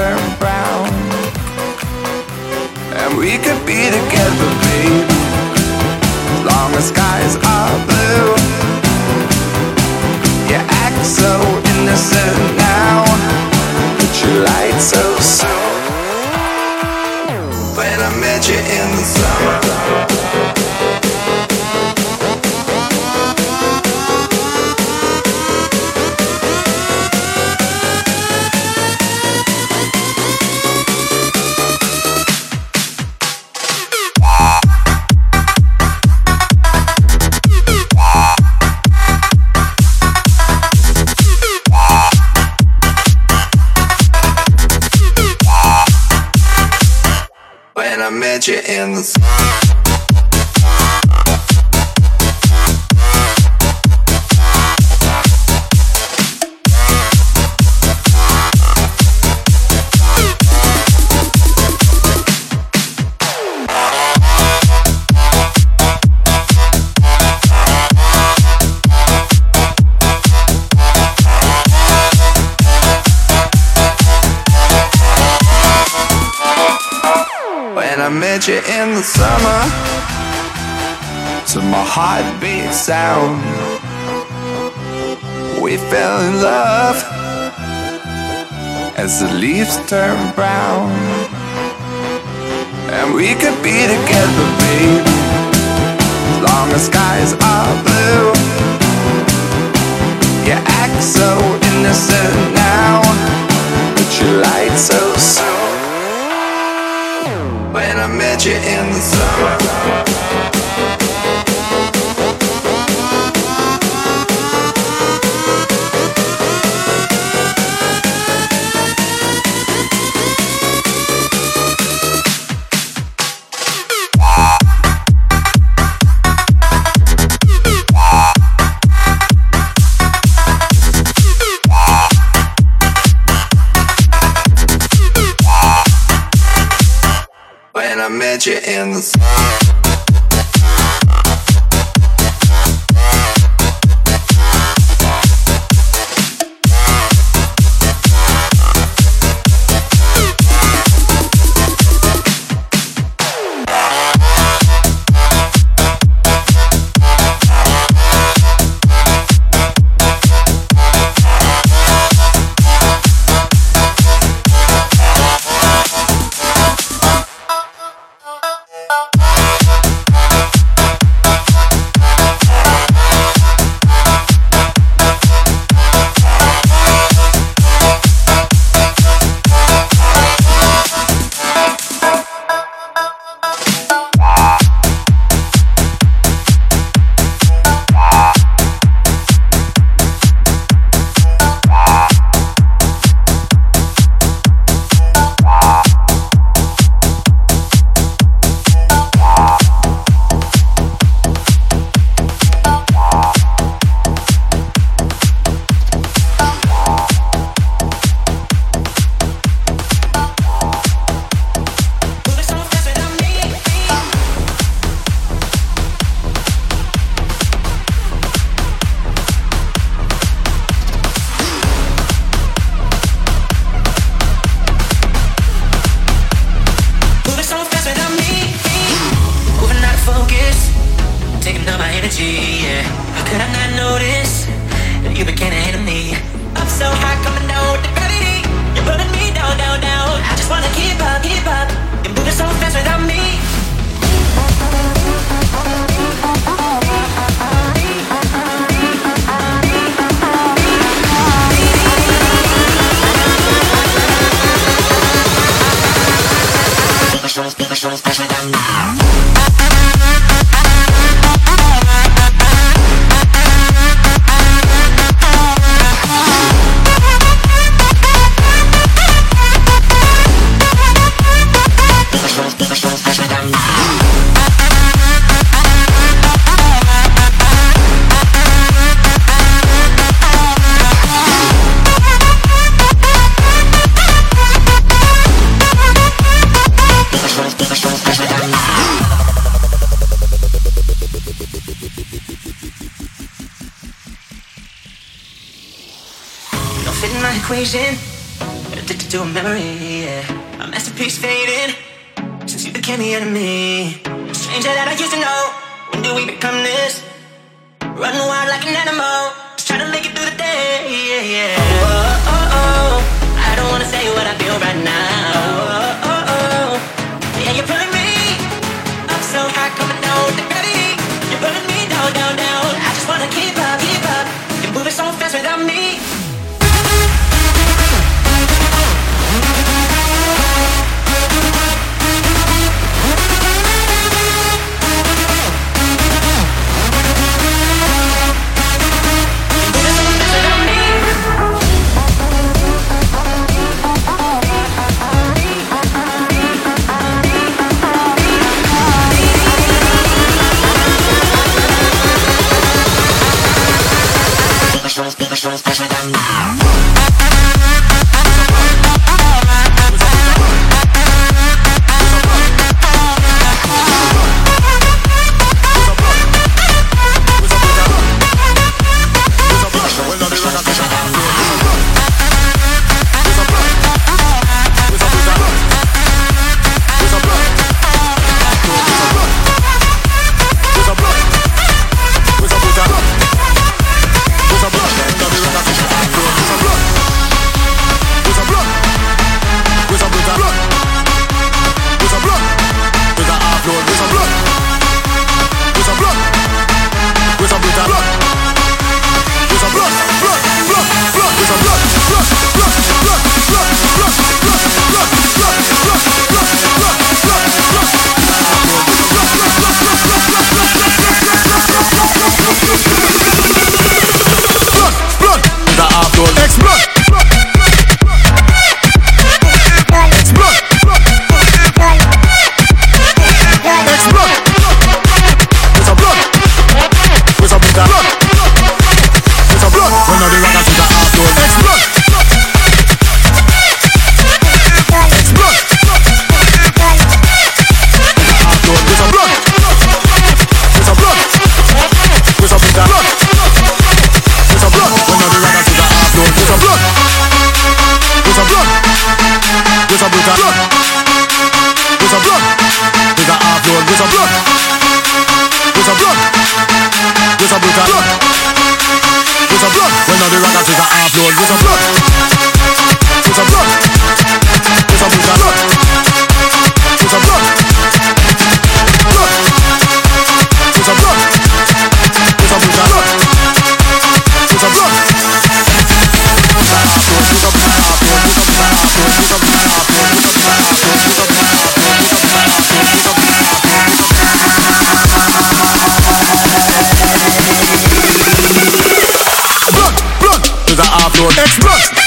turn brown. And we could be together, baby, as long as skies are blue. You act so innocent now, but you light so soon. When I met you in the summer. Leaves turn brown And we could be together, baby As long as skies are blue You act so innocent now But you light so soon when I met you in the summer. Blood,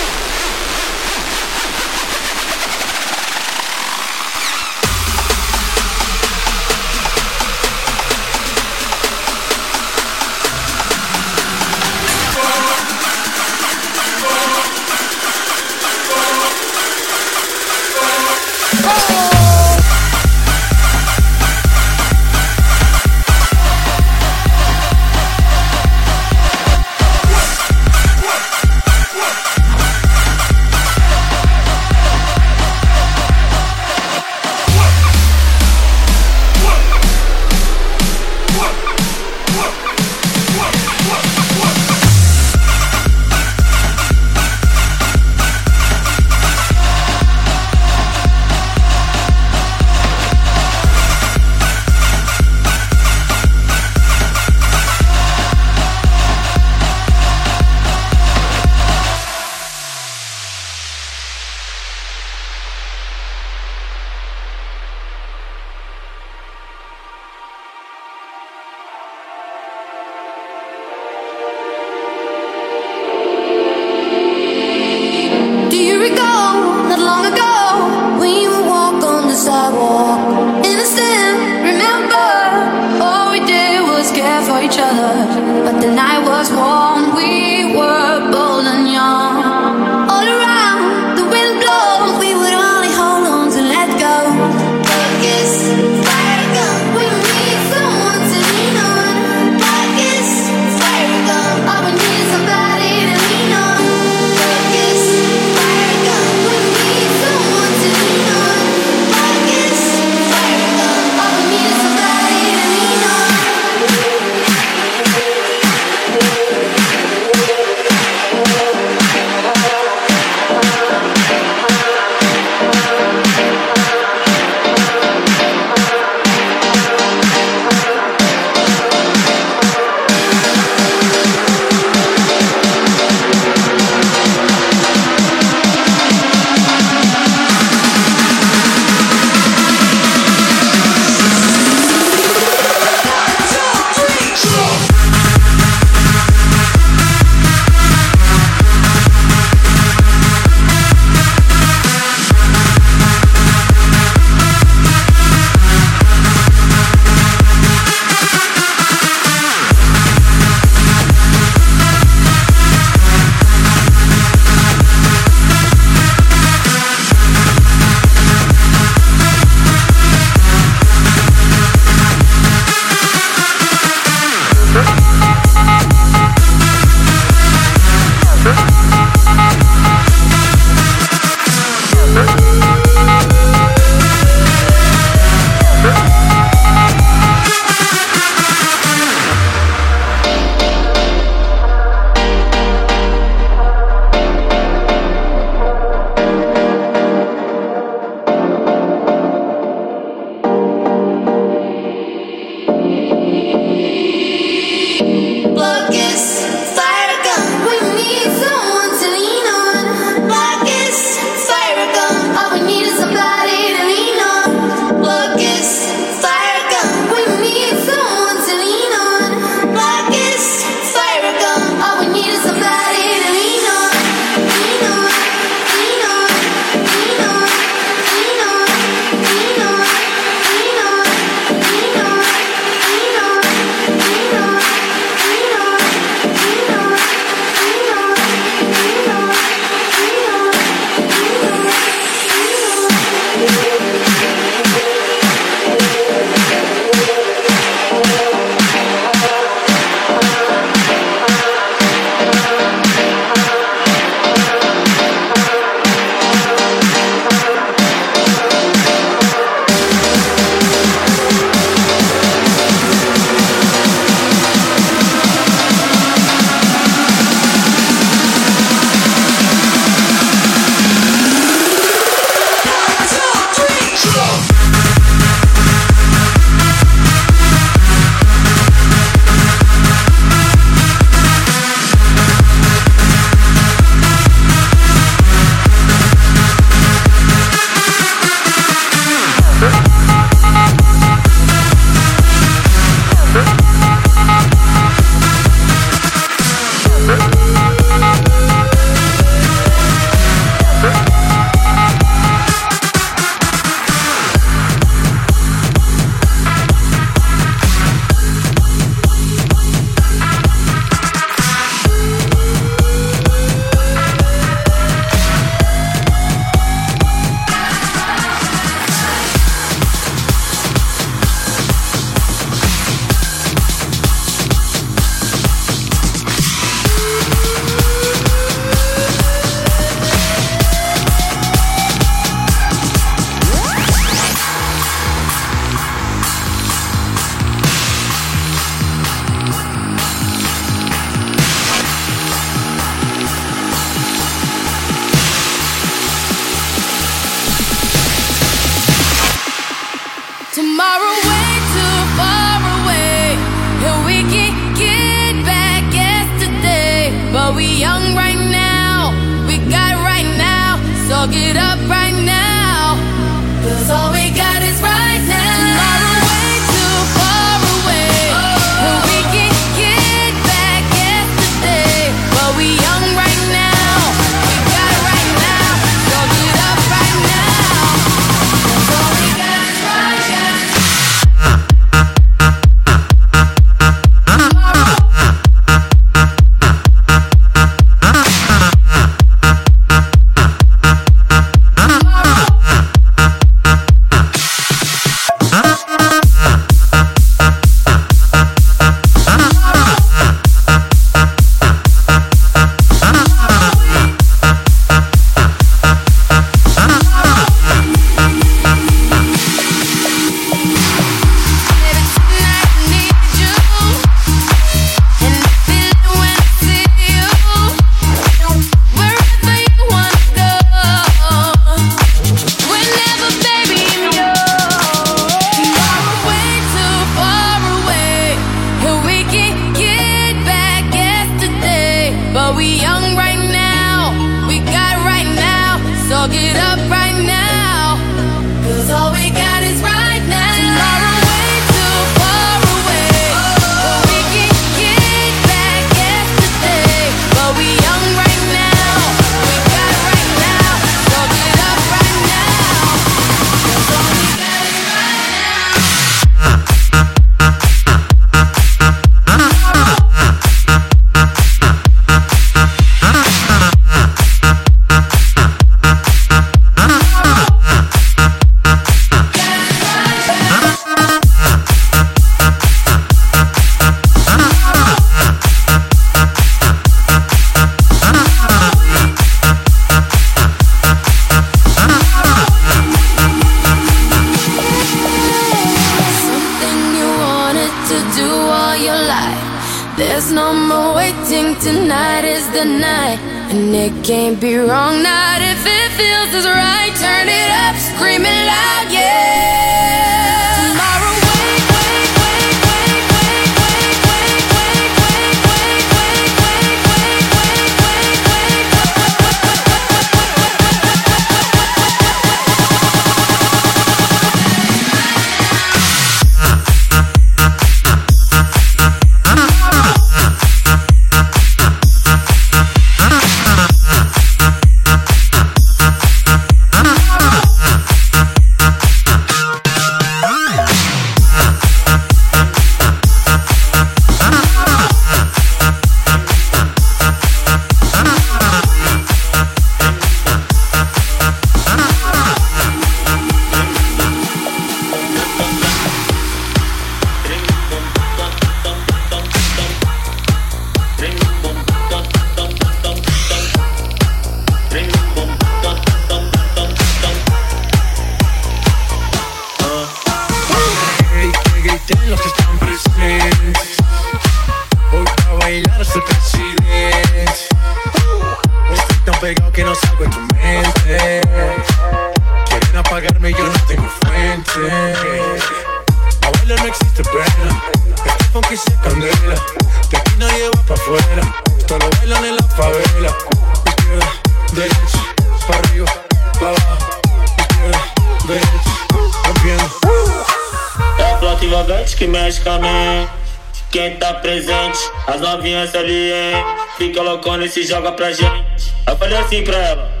E se joga pra gente. Eu falei assim pra ela.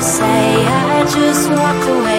Say I just walked away.